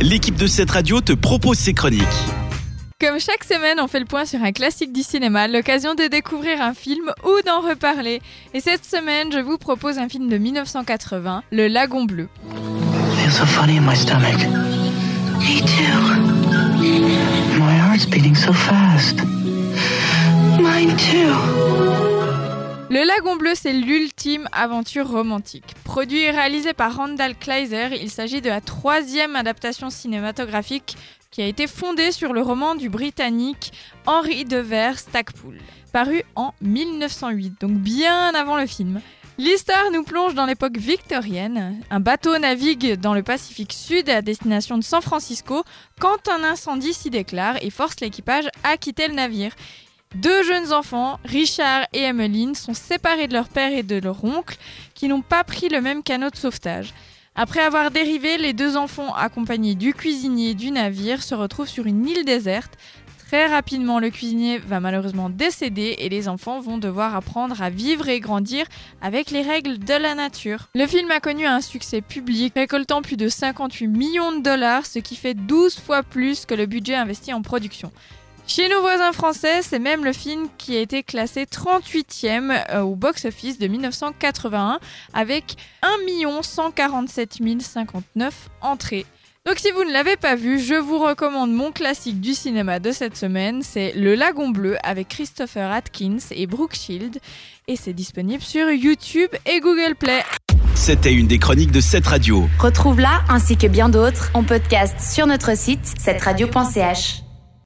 l'équipe de cette radio te propose ses chroniques. Comme chaque semaine, on fait le point sur un classique du cinéma, l'occasion de découvrir un film ou d'en reparler. Et cette semaine, je vous propose un film de 1980, Le Lagon Bleu. Feels so funny in my stomach. Me too. My heart's beating so fast. Mine too. Le Lagon Bleu, c'est l'ultime aventure romantique. Produit et réalisé par Randall Kleiser, il s'agit de la troisième adaptation cinématographique qui a été fondée sur le roman du Britannique Henry Devers Stackpool, paru en 1908, donc bien avant le film. L'histoire nous plonge dans l'époque victorienne. Un bateau navigue dans le Pacifique Sud à destination de San Francisco quand un incendie s'y déclare et force l'équipage à quitter le navire. Deux jeunes enfants, Richard et Emmeline, sont séparés de leur père et de leur oncle, qui n'ont pas pris le même canot de sauvetage. Après avoir dérivé, les deux enfants, accompagnés du cuisinier du navire, se retrouvent sur une île déserte. Très rapidement, le cuisinier va malheureusement décéder et les enfants vont devoir apprendre à vivre et grandir avec les règles de la nature. Le film a connu un succès public, récoltant plus de 58 millions de dollars, ce qui fait 12 fois plus que le budget investi en production. Chez nos voisins français, c'est même le film qui a été classé 38e euh, au box-office de 1981 avec 1 147 059 entrées. Donc si vous ne l'avez pas vu, je vous recommande mon classique du cinéma de cette semaine, c'est Le Lagon Bleu avec Christopher Atkins et Brooke Shield et c'est disponible sur YouTube et Google Play. C'était une des chroniques de cette radio. Retrouve-la ainsi que bien d'autres en podcast sur notre site cetteradio.ch.